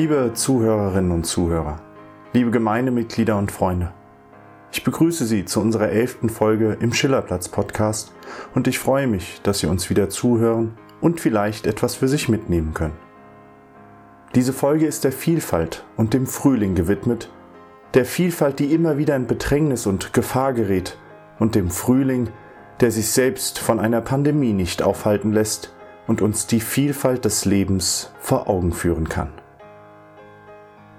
Liebe Zuhörerinnen und Zuhörer, liebe Gemeindemitglieder und Freunde, ich begrüße Sie zu unserer elften Folge im Schillerplatz Podcast und ich freue mich, dass Sie uns wieder zuhören und vielleicht etwas für sich mitnehmen können. Diese Folge ist der Vielfalt und dem Frühling gewidmet, der Vielfalt, die immer wieder in Bedrängnis und Gefahr gerät, und dem Frühling, der sich selbst von einer Pandemie nicht aufhalten lässt und uns die Vielfalt des Lebens vor Augen führen kann.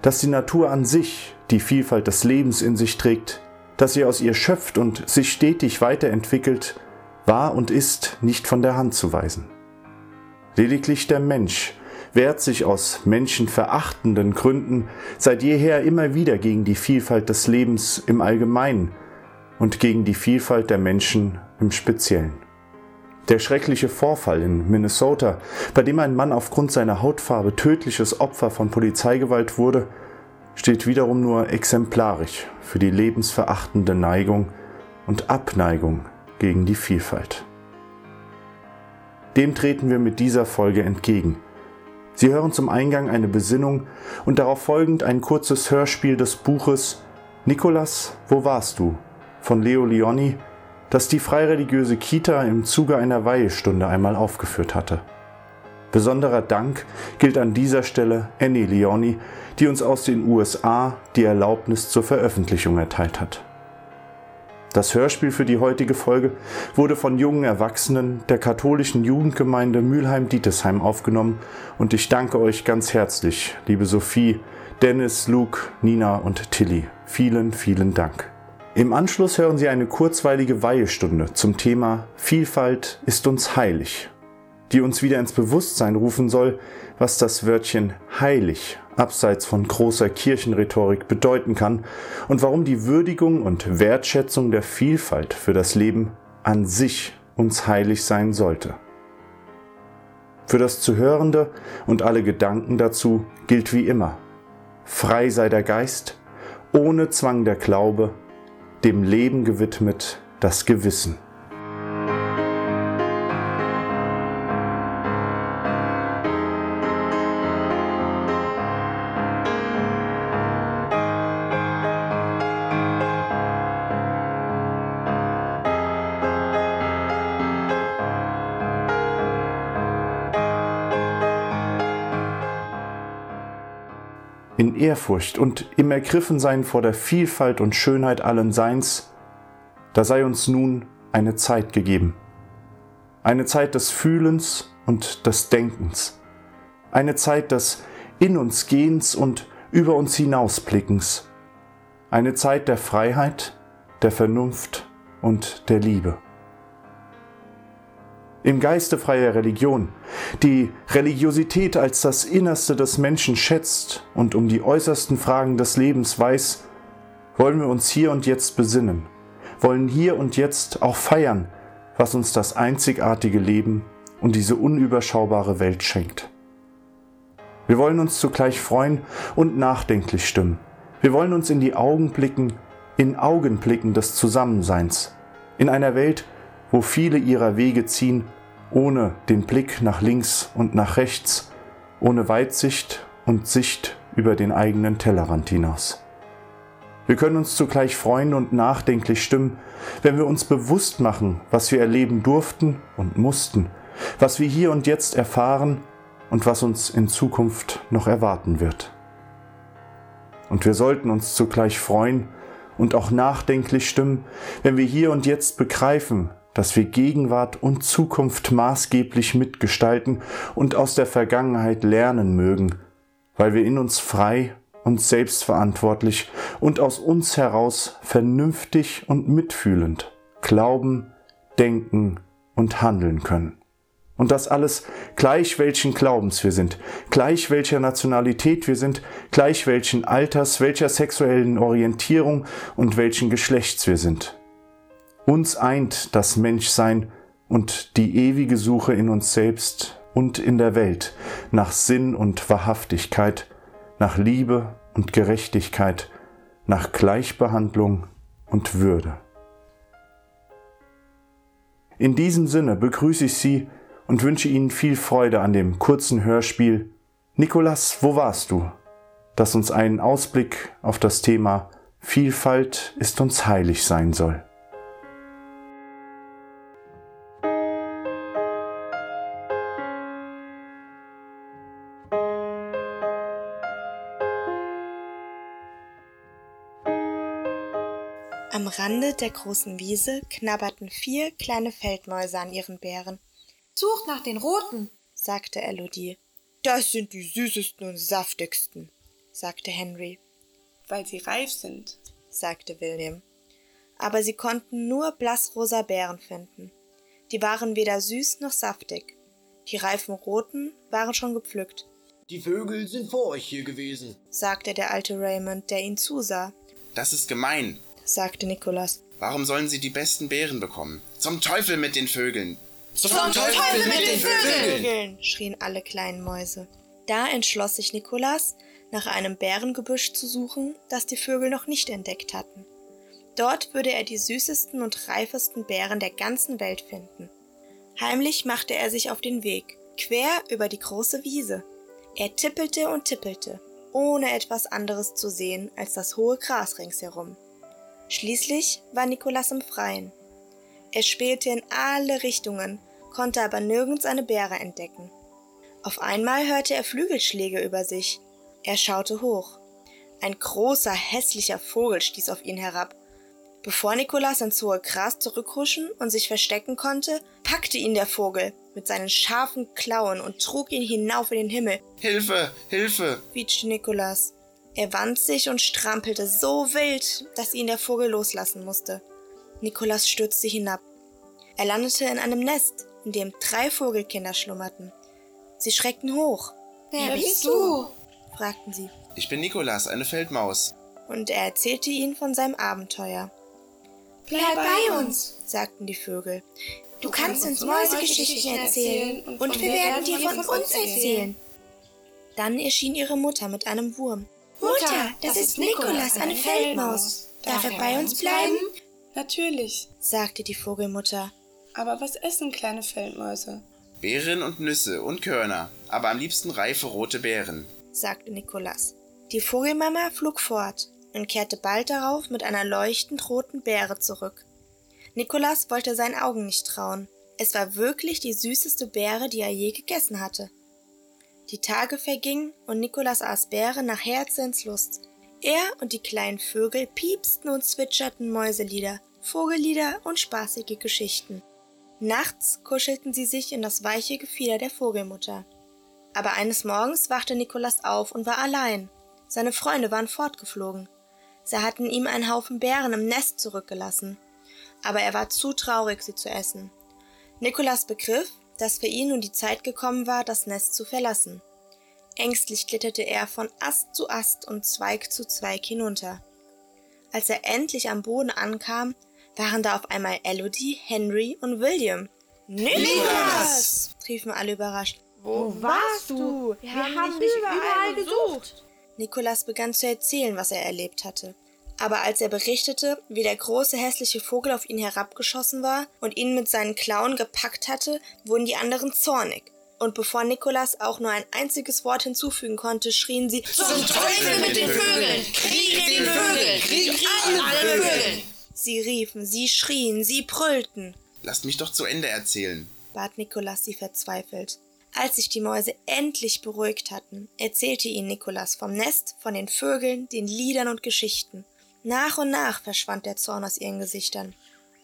Dass die Natur an sich die Vielfalt des Lebens in sich trägt, dass sie aus ihr schöpft und sich stetig weiterentwickelt, war und ist nicht von der Hand zu weisen. Lediglich der Mensch wehrt sich aus menschenverachtenden Gründen seit jeher immer wieder gegen die Vielfalt des Lebens im Allgemeinen und gegen die Vielfalt der Menschen im Speziellen. Der schreckliche Vorfall in Minnesota, bei dem ein Mann aufgrund seiner Hautfarbe tödliches Opfer von Polizeigewalt wurde, steht wiederum nur exemplarisch für die lebensverachtende Neigung und Abneigung gegen die Vielfalt. Dem treten wir mit dieser Folge entgegen. Sie hören zum Eingang eine Besinnung und darauf folgend ein kurzes Hörspiel des Buches Nikolas, wo warst du? von Leo Leoni, das die freireligiöse Kita im Zuge einer Weihestunde einmal aufgeführt hatte. Besonderer Dank gilt an dieser Stelle Annie Leoni, die uns aus den USA die Erlaubnis zur Veröffentlichung erteilt hat. Das Hörspiel für die heutige Folge wurde von jungen Erwachsenen der katholischen Jugendgemeinde Mülheim-Dietesheim aufgenommen und ich danke euch ganz herzlich, liebe Sophie, Dennis, Luke, Nina und Tilly. Vielen, vielen Dank. Im Anschluss hören Sie eine kurzweilige Weihestunde zum Thema Vielfalt ist uns heilig, die uns wieder ins Bewusstsein rufen soll, was das Wörtchen heilig abseits von großer Kirchenrhetorik bedeuten kann und warum die Würdigung und Wertschätzung der Vielfalt für das Leben an sich uns heilig sein sollte. Für das Zuhörende und alle Gedanken dazu gilt wie immer, frei sei der Geist, ohne Zwang der Glaube, dem Leben gewidmet das Gewissen. Ehrfurcht und im Ergriffensein vor der Vielfalt und Schönheit allen Seins, da sei uns nun eine Zeit gegeben. Eine Zeit des Fühlens und des Denkens. Eine Zeit des In uns Gehens und über uns hinausblickens. Eine Zeit der Freiheit, der Vernunft und der Liebe im Geiste freier Religion, die Religiosität als das Innerste des Menschen schätzt und um die äußersten Fragen des Lebens weiß, wollen wir uns hier und jetzt besinnen, wollen hier und jetzt auch feiern, was uns das einzigartige Leben und diese unüberschaubare Welt schenkt. Wir wollen uns zugleich freuen und nachdenklich stimmen. Wir wollen uns in die Augen blicken, in Augenblicken des Zusammenseins, in einer Welt, wo viele ihrer Wege ziehen, ohne den Blick nach links und nach rechts, ohne Weitsicht und Sicht über den eigenen Tellerrand hinaus. Wir können uns zugleich freuen und nachdenklich stimmen, wenn wir uns bewusst machen, was wir erleben durften und mussten, was wir hier und jetzt erfahren und was uns in Zukunft noch erwarten wird. Und wir sollten uns zugleich freuen und auch nachdenklich stimmen, wenn wir hier und jetzt begreifen, dass wir Gegenwart und Zukunft maßgeblich mitgestalten und aus der Vergangenheit lernen mögen, weil wir in uns frei und selbstverantwortlich und aus uns heraus vernünftig und mitfühlend glauben, denken und handeln können. Und das alles gleich welchen Glaubens wir sind, gleich welcher Nationalität wir sind, gleich welchen Alters, welcher sexuellen Orientierung und welchen Geschlechts wir sind. Uns eint das Menschsein und die ewige Suche in uns selbst und in der Welt nach Sinn und Wahrhaftigkeit, nach Liebe und Gerechtigkeit, nach Gleichbehandlung und Würde. In diesem Sinne begrüße ich Sie und wünsche Ihnen viel Freude an dem kurzen Hörspiel Nikolas, wo warst du? das uns einen Ausblick auf das Thema Vielfalt ist uns heilig sein soll. Der großen Wiese knabberten vier kleine Feldmäuse an ihren Beeren. Sucht nach den roten, sagte Elodie. Das sind die süßesten und saftigsten, sagte Henry. Weil sie reif sind, sagte William. Aber sie konnten nur blassrosa Beeren finden. Die waren weder süß noch saftig. Die reifen roten waren schon gepflückt. Die Vögel sind vor euch hier gewesen, sagte der alte Raymond, der ihnen zusah. Das ist gemein, sagte Nikolas. Warum sollen sie die besten Beeren bekommen? Zum Teufel mit den Vögeln! Zum, Zum Teufel, Teufel mit den Vögeln! Vögeln! schrien alle kleinen Mäuse. Da entschloss sich Nikolas, nach einem Bärengebüsch zu suchen, das die Vögel noch nicht entdeckt hatten. Dort würde er die süßesten und reifesten Beeren der ganzen Welt finden. Heimlich machte er sich auf den Weg, quer über die große Wiese. Er tippelte und tippelte, ohne etwas anderes zu sehen als das hohe Gras ringsherum. Schließlich war Nikolas im Freien. Er spähte in alle Richtungen, konnte aber nirgends eine Beere entdecken. Auf einmal hörte er Flügelschläge über sich. Er schaute hoch. Ein großer, hässlicher Vogel stieß auf ihn herab. Bevor Nikolas ins hohe Gras zurückhuschen und sich verstecken konnte, packte ihn der Vogel mit seinen scharfen Klauen und trug ihn hinauf in den Himmel. Hilfe, Hilfe! quietschte Nikolas. Er wand sich und strampelte so wild, dass ihn der Vogel loslassen musste. Nikolas stürzte hinab. Er landete in einem Nest, in dem drei Vogelkinder schlummerten. Sie schreckten hoch. Wer bist du? fragten sie. Ich bin Nikolas, eine Feldmaus. Und er erzählte ihnen von seinem Abenteuer. Bleib bei uns, sagten die Vögel. Du kannst uns Mäusegeschichten erzählen und wir werden dir von uns erzählen. Dann erschien ihre Mutter mit einem Wurm. Mutter, das ist Nikolas, eine Feldmaus. Darf er bei uns bleiben? Natürlich, sagte die Vogelmutter. Aber was essen kleine Feldmäuse? Beeren und Nüsse und Körner, aber am liebsten reife rote Beeren, sagte Nikolas. Die Vogelmama flog fort und kehrte bald darauf mit einer leuchtend roten Beere zurück. Nikolas wollte seinen Augen nicht trauen. Es war wirklich die süßeste Beere, die er je gegessen hatte. Die Tage vergingen und Nikolas aß Beere nach Herzenslust. Er und die kleinen Vögel piepsten und zwitscherten Mäuselieder, Vogellieder und spaßige Geschichten. Nachts kuschelten sie sich in das weiche Gefieder der Vogelmutter. Aber eines Morgens wachte Nikolas auf und war allein. Seine Freunde waren fortgeflogen. Sie hatten ihm einen Haufen Beeren im Nest zurückgelassen. Aber er war zu traurig, sie zu essen. Nikolas begriff, dass für ihn nun die Zeit gekommen war, das Nest zu verlassen. Ängstlich kletterte er von Ast zu Ast und Zweig zu Zweig hinunter. Als er endlich am Boden ankam, waren da auf einmal Elodie, Henry und William. Nicholas! riefen alle überrascht. Wo warst du? Wir, Wir haben dich überall gesucht. Nikolas begann zu erzählen, was er erlebt hatte aber als er berichtete, wie der große hässliche Vogel auf ihn herabgeschossen war und ihn mit seinen Klauen gepackt hatte, wurden die anderen zornig. Und bevor Nikolas auch nur ein einziges Wort hinzufügen konnte, schrien sie Zum Teufel mit den Vögeln! Krieg den Vögeln! Krieg alle Vögeln! Sie riefen, sie schrien, sie brüllten. Lasst mich doch zu Ende erzählen, bat Nikolas sie verzweifelt. Als sich die Mäuse endlich beruhigt hatten, erzählte ihnen Nikolas vom Nest, von den Vögeln, den Liedern und Geschichten. Nach und nach verschwand der Zorn aus ihren Gesichtern.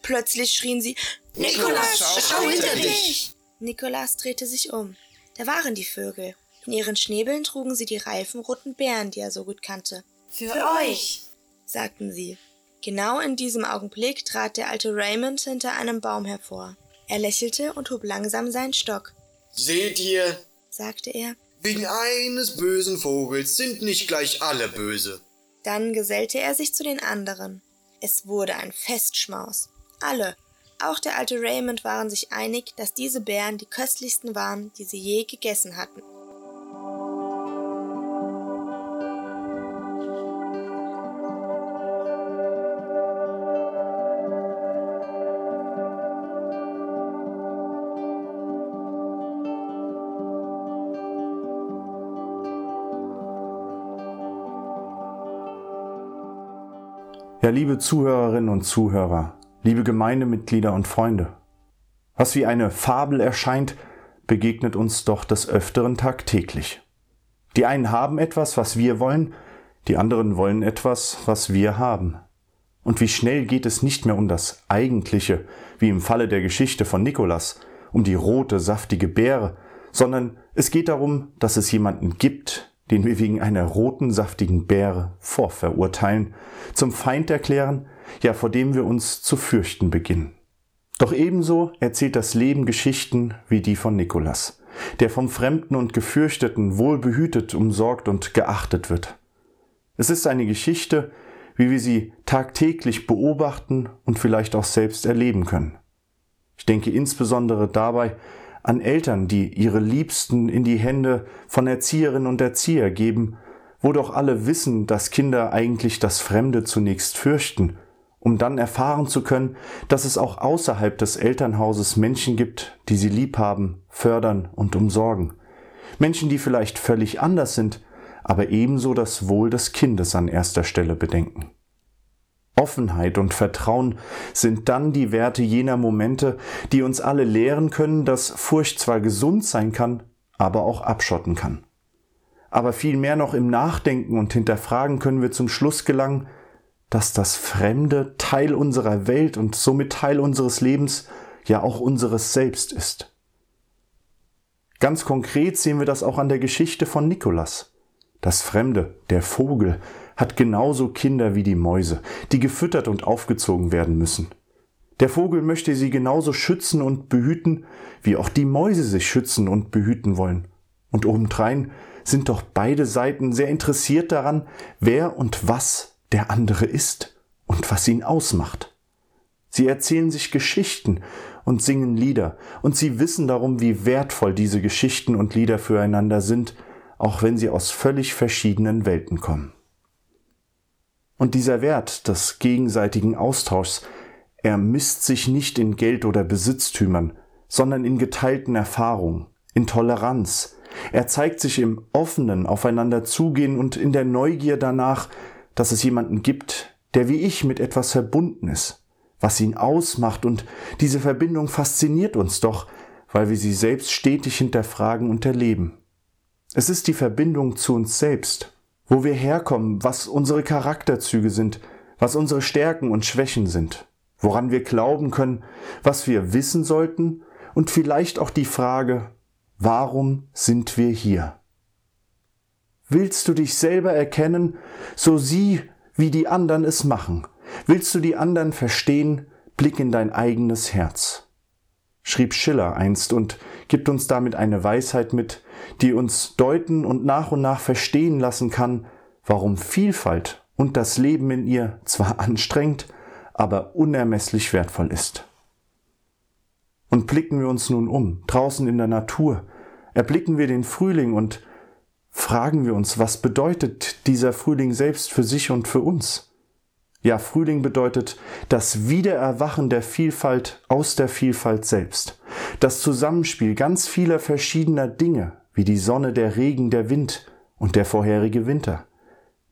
Plötzlich schrien sie Nikolas, schau, schau hinter dich. Nikolas drehte sich um. Da waren die Vögel. In ihren Schnäbeln trugen sie die reifen roten Beeren, die er so gut kannte. Für, Für euch, sagten sie. Genau in diesem Augenblick trat der alte Raymond hinter einem Baum hervor. Er lächelte und hob langsam seinen Stock. Seht ihr, sagte er, wegen eines bösen Vogels sind nicht gleich alle böse. Dann gesellte er sich zu den anderen. Es wurde ein Festschmaus. Alle, auch der alte Raymond, waren sich einig, dass diese Beeren die köstlichsten waren, die sie je gegessen hatten. Ja, liebe Zuhörerinnen und Zuhörer, liebe Gemeindemitglieder und Freunde, was wie eine Fabel erscheint, begegnet uns doch des Öfteren tagtäglich. Die einen haben etwas, was wir wollen, die anderen wollen etwas, was wir haben. Und wie schnell geht es nicht mehr um das Eigentliche, wie im Falle der Geschichte von Nikolas, um die rote, saftige Beere, sondern es geht darum, dass es jemanden gibt, den wir wegen einer roten, saftigen Beere vorverurteilen, zum Feind erklären, ja vor dem wir uns zu fürchten beginnen. Doch ebenso erzählt das Leben Geschichten wie die von Nikolas, der vom Fremden und Gefürchteten wohlbehütet, umsorgt und geachtet wird. Es ist eine Geschichte, wie wir sie tagtäglich beobachten und vielleicht auch selbst erleben können. Ich denke insbesondere dabei an Eltern, die ihre Liebsten in die Hände von Erzieherinnen und Erzieher geben, wo doch alle wissen, dass Kinder eigentlich das Fremde zunächst fürchten um dann erfahren zu können, dass es auch außerhalb des Elternhauses Menschen gibt, die sie lieb haben, fördern und umsorgen. Menschen, die vielleicht völlig anders sind, aber ebenso das Wohl des Kindes an erster Stelle bedenken. Offenheit und Vertrauen sind dann die Werte jener Momente, die uns alle lehren können, dass Furcht zwar gesund sein kann, aber auch abschotten kann. Aber vielmehr noch im Nachdenken und Hinterfragen können wir zum Schluss gelangen, dass das Fremde Teil unserer Welt und somit Teil unseres Lebens, ja auch unseres Selbst ist. Ganz konkret sehen wir das auch an der Geschichte von Nikolas. Das Fremde, der Vogel, hat genauso Kinder wie die Mäuse, die gefüttert und aufgezogen werden müssen. Der Vogel möchte sie genauso schützen und behüten, wie auch die Mäuse sich schützen und behüten wollen. Und obendrein sind doch beide Seiten sehr interessiert daran, wer und was der andere ist und was ihn ausmacht. Sie erzählen sich Geschichten und singen Lieder, und sie wissen darum, wie wertvoll diese Geschichten und Lieder füreinander sind, auch wenn sie aus völlig verschiedenen Welten kommen. Und dieser Wert des gegenseitigen Austauschs, er misst sich nicht in Geld oder Besitztümern, sondern in geteilten Erfahrungen, in Toleranz. Er zeigt sich im offenen Aufeinander zugehen und in der Neugier danach, dass es jemanden gibt, der wie ich mit etwas verbunden ist, was ihn ausmacht und diese Verbindung fasziniert uns doch, weil wir sie selbst stetig hinterfragen und erleben. Es ist die Verbindung zu uns selbst, wo wir herkommen, was unsere Charakterzüge sind, was unsere Stärken und Schwächen sind, woran wir glauben können, was wir wissen sollten und vielleicht auch die Frage, warum sind wir hier? Willst du dich selber erkennen, so sieh, wie die anderen es machen. Willst du die anderen verstehen, blick in dein eigenes Herz. Schrieb Schiller einst und gibt uns damit eine Weisheit mit, die uns deuten und nach und nach verstehen lassen kann, warum Vielfalt und das Leben in ihr zwar anstrengend, aber unermesslich wertvoll ist. Und blicken wir uns nun um, draußen in der Natur, erblicken wir den Frühling und fragen wir uns, was bedeutet dieser Frühling selbst für sich und für uns? Ja, Frühling bedeutet das Wiedererwachen der Vielfalt aus der Vielfalt selbst. Das Zusammenspiel ganz vieler verschiedener Dinge, wie die Sonne, der Regen, der Wind und der vorherige Winter.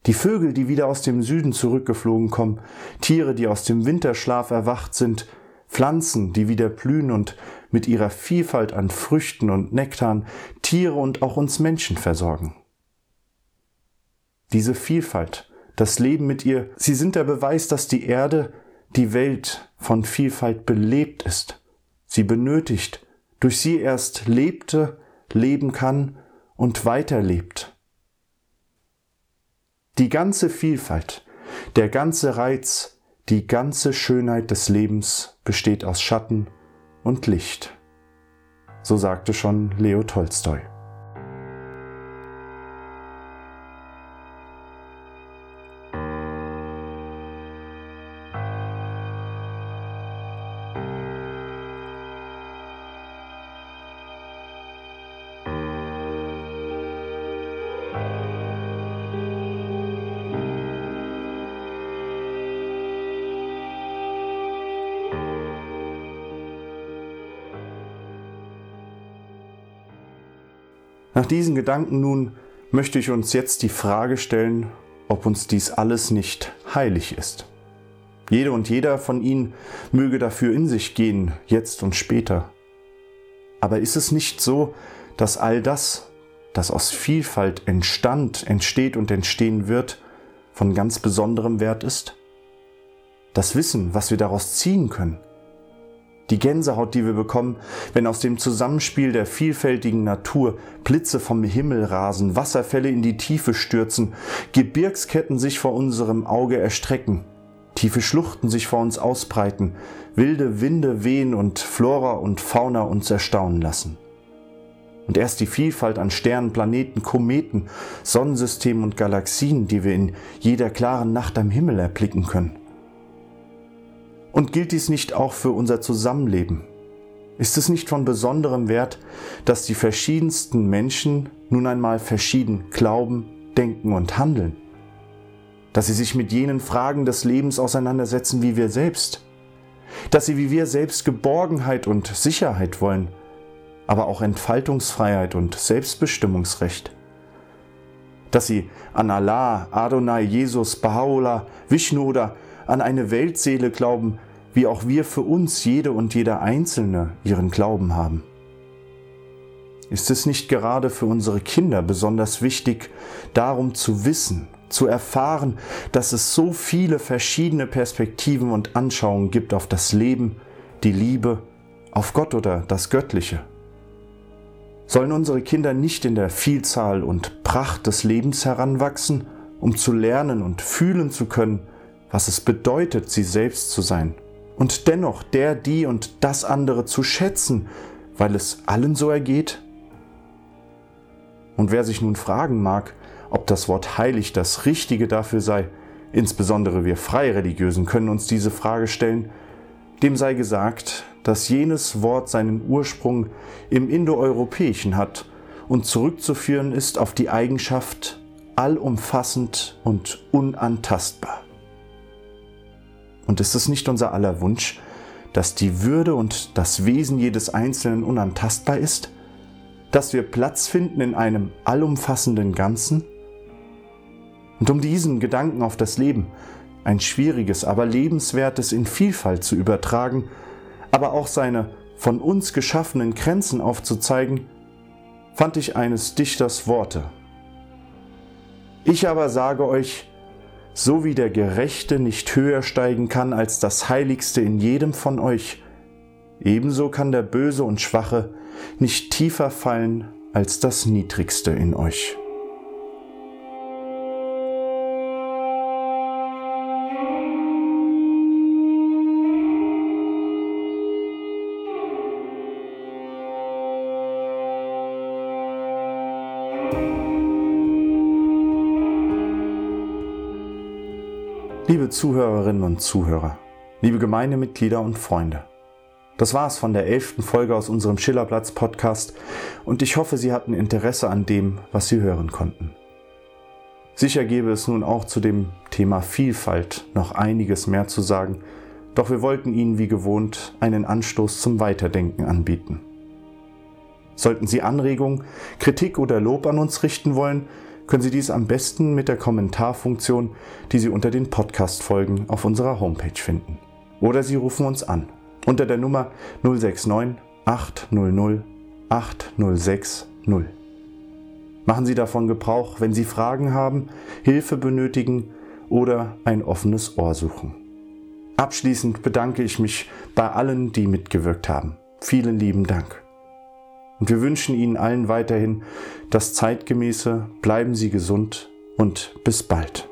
Die Vögel, die wieder aus dem Süden zurückgeflogen kommen, Tiere, die aus dem Winterschlaf erwacht sind, Pflanzen, die wieder blühen und mit ihrer Vielfalt an Früchten und Nektarn Tiere und auch uns Menschen versorgen. Diese Vielfalt, das Leben mit ihr, sie sind der Beweis, dass die Erde, die Welt von Vielfalt belebt ist. Sie benötigt, durch sie erst lebte, leben kann und weiterlebt. Die ganze Vielfalt, der ganze Reiz, die ganze Schönheit des Lebens besteht aus Schatten und Licht. So sagte schon Leo Tolstoi. Nach diesen Gedanken nun möchte ich uns jetzt die Frage stellen, ob uns dies alles nicht heilig ist. Jede und jeder von ihnen möge dafür in sich gehen, jetzt und später. Aber ist es nicht so, dass all das, das aus Vielfalt entstand, entsteht und entstehen wird, von ganz besonderem Wert ist? Das Wissen, was wir daraus ziehen können, die Gänsehaut, die wir bekommen, wenn aus dem Zusammenspiel der vielfältigen Natur Blitze vom Himmel rasen, Wasserfälle in die Tiefe stürzen, Gebirgsketten sich vor unserem Auge erstrecken, tiefe Schluchten sich vor uns ausbreiten, wilde Winde wehen und Flora und Fauna uns erstaunen lassen. Und erst die Vielfalt an Sternen, Planeten, Kometen, Sonnensystemen und Galaxien, die wir in jeder klaren Nacht am Himmel erblicken können. Und gilt dies nicht auch für unser Zusammenleben? Ist es nicht von besonderem Wert, dass die verschiedensten Menschen nun einmal verschieden glauben, denken und handeln? Dass sie sich mit jenen Fragen des Lebens auseinandersetzen wie wir selbst? Dass sie wie wir selbst Geborgenheit und Sicherheit wollen, aber auch Entfaltungsfreiheit und Selbstbestimmungsrecht? Dass sie an Allah, Adonai, Jesus, Baha'u'llah, Vishnu oder an eine Weltseele glauben, wie auch wir für uns jede und jeder Einzelne ihren Glauben haben. Ist es nicht gerade für unsere Kinder besonders wichtig, darum zu wissen, zu erfahren, dass es so viele verschiedene Perspektiven und Anschauungen gibt auf das Leben, die Liebe, auf Gott oder das Göttliche? Sollen unsere Kinder nicht in der Vielzahl und Pracht des Lebens heranwachsen, um zu lernen und fühlen zu können, was es bedeutet, sie selbst zu sein und dennoch der, die und das andere zu schätzen, weil es allen so ergeht? Und wer sich nun fragen mag, ob das Wort heilig das Richtige dafür sei, insbesondere wir Freireligiösen können uns diese Frage stellen, dem sei gesagt, dass jenes Wort seinen Ursprung im Indoeuropäischen hat und zurückzuführen ist auf die Eigenschaft allumfassend und unantastbar. Und ist es nicht unser aller Wunsch, dass die Würde und das Wesen jedes Einzelnen unantastbar ist? Dass wir Platz finden in einem allumfassenden Ganzen? Und um diesen Gedanken auf das Leben, ein schwieriges, aber lebenswertes in Vielfalt zu übertragen, aber auch seine von uns geschaffenen Grenzen aufzuzeigen, fand ich eines Dichters Worte. Ich aber sage euch, so wie der Gerechte nicht höher steigen kann als das Heiligste in jedem von euch, ebenso kann der Böse und Schwache nicht tiefer fallen als das Niedrigste in euch. Liebe Zuhörerinnen und Zuhörer, liebe Gemeindemitglieder und Freunde, das war's von der elften Folge aus unserem Schillerplatz Podcast und ich hoffe, Sie hatten Interesse an dem, was Sie hören konnten. Sicher gäbe es nun auch zu dem Thema Vielfalt noch einiges mehr zu sagen, doch wir wollten Ihnen wie gewohnt einen Anstoß zum Weiterdenken anbieten. Sollten Sie Anregungen, Kritik oder Lob an uns richten wollen, können Sie dies am besten mit der Kommentarfunktion, die Sie unter den Podcast-Folgen auf unserer Homepage finden. Oder Sie rufen uns an unter der Nummer 069 800 8060. Machen Sie davon Gebrauch, wenn Sie Fragen haben, Hilfe benötigen oder ein offenes Ohr suchen. Abschließend bedanke ich mich bei allen, die mitgewirkt haben. Vielen lieben Dank. Und wir wünschen Ihnen allen weiterhin das Zeitgemäße, bleiben Sie gesund und bis bald.